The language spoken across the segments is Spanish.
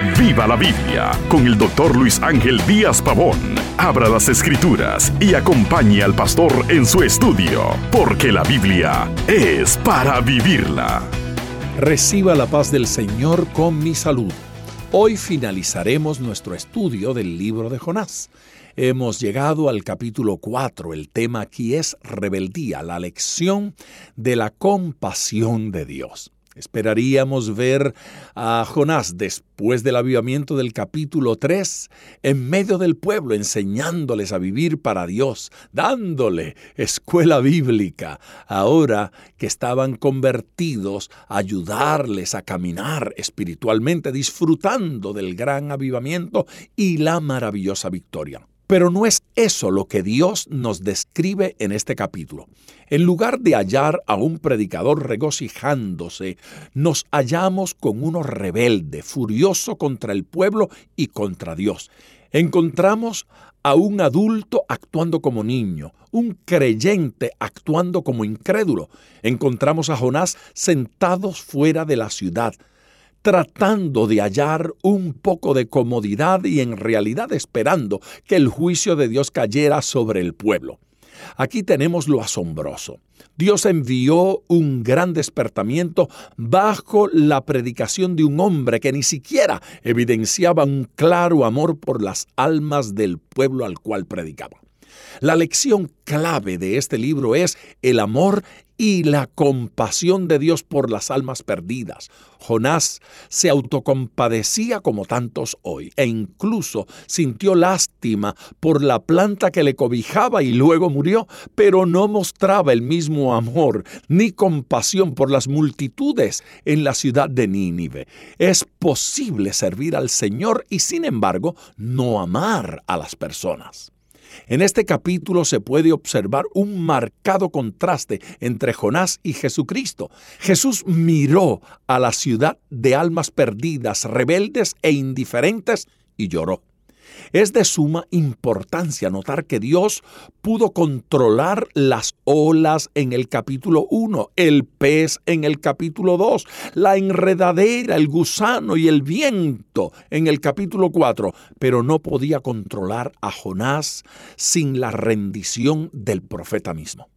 Viva la Biblia con el doctor Luis Ángel Díaz Pavón. Abra las escrituras y acompañe al pastor en su estudio, porque la Biblia es para vivirla. Reciba la paz del Señor con mi salud. Hoy finalizaremos nuestro estudio del libro de Jonás. Hemos llegado al capítulo 4. El tema aquí es rebeldía, la lección de la compasión de Dios. Esperaríamos ver a Jonás después del avivamiento del capítulo 3 en medio del pueblo enseñándoles a vivir para Dios, dándole escuela bíblica. Ahora que estaban convertidos, ayudarles a caminar espiritualmente, disfrutando del gran avivamiento y la maravillosa victoria. Pero no es eso lo que Dios nos describe en este capítulo. En lugar de hallar a un predicador regocijándose, nos hallamos con uno rebelde, furioso contra el pueblo y contra Dios. Encontramos a un adulto actuando como niño, un creyente actuando como incrédulo. Encontramos a Jonás sentados fuera de la ciudad, tratando de hallar un poco de comodidad y en realidad esperando que el juicio de Dios cayera sobre el pueblo. Aquí tenemos lo asombroso. Dios envió un gran despertamiento bajo la predicación de un hombre que ni siquiera evidenciaba un claro amor por las almas del pueblo al cual predicaba. La lección clave de este libro es el amor y la compasión de Dios por las almas perdidas. Jonás se autocompadecía como tantos hoy e incluso sintió lástima por la planta que le cobijaba y luego murió, pero no mostraba el mismo amor ni compasión por las multitudes en la ciudad de Nínive. Es posible servir al Señor y sin embargo no amar a las personas. En este capítulo se puede observar un marcado contraste entre Jonás y Jesucristo. Jesús miró a la ciudad de almas perdidas, rebeldes e indiferentes y lloró. Es de suma importancia notar que Dios pudo controlar las olas en el capítulo 1, el pez en el capítulo 2, la enredadera, el gusano y el viento en el capítulo 4, pero no podía controlar a Jonás sin la rendición del profeta mismo.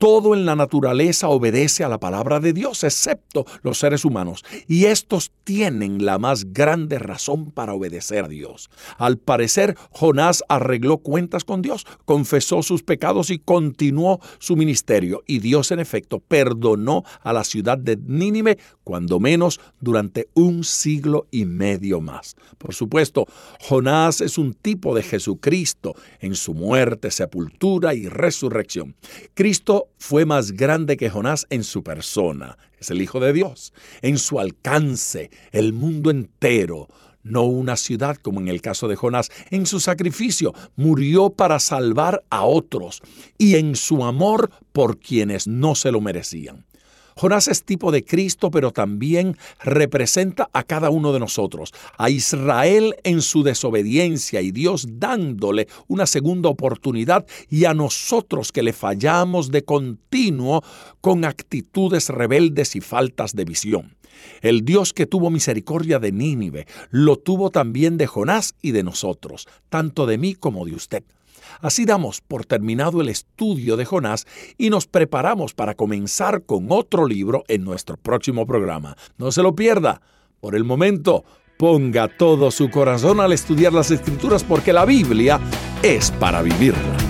Todo en la naturaleza obedece a la palabra de Dios, excepto los seres humanos, y estos tienen la más grande razón para obedecer a Dios. Al parecer, Jonás arregló cuentas con Dios, confesó sus pecados y continuó su ministerio, y Dios en efecto perdonó a la ciudad de Nínive, cuando menos durante un siglo y medio más. Por supuesto, Jonás es un tipo de Jesucristo en su muerte, sepultura y resurrección. Cristo fue más grande que Jonás en su persona, es el Hijo de Dios, en su alcance, el mundo entero, no una ciudad como en el caso de Jonás. En su sacrificio murió para salvar a otros y en su amor por quienes no se lo merecían. Jonás es tipo de Cristo, pero también representa a cada uno de nosotros, a Israel en su desobediencia y Dios dándole una segunda oportunidad y a nosotros que le fallamos de continuo con actitudes rebeldes y faltas de visión. El Dios que tuvo misericordia de Nínive, lo tuvo también de Jonás y de nosotros, tanto de mí como de usted. Así damos por terminado el estudio de Jonás y nos preparamos para comenzar con otro libro en nuestro próximo programa. No se lo pierda. Por el momento, ponga todo su corazón al estudiar las escrituras porque la Biblia es para vivirla.